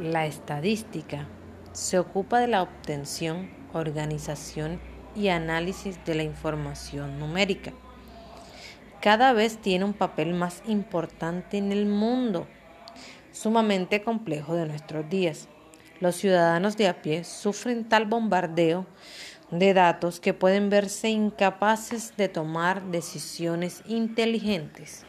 La estadística se ocupa de la obtención, organización y análisis de la información numérica. Cada vez tiene un papel más importante en el mundo, sumamente complejo de nuestros días. Los ciudadanos de a pie sufren tal bombardeo de datos que pueden verse incapaces de tomar decisiones inteligentes.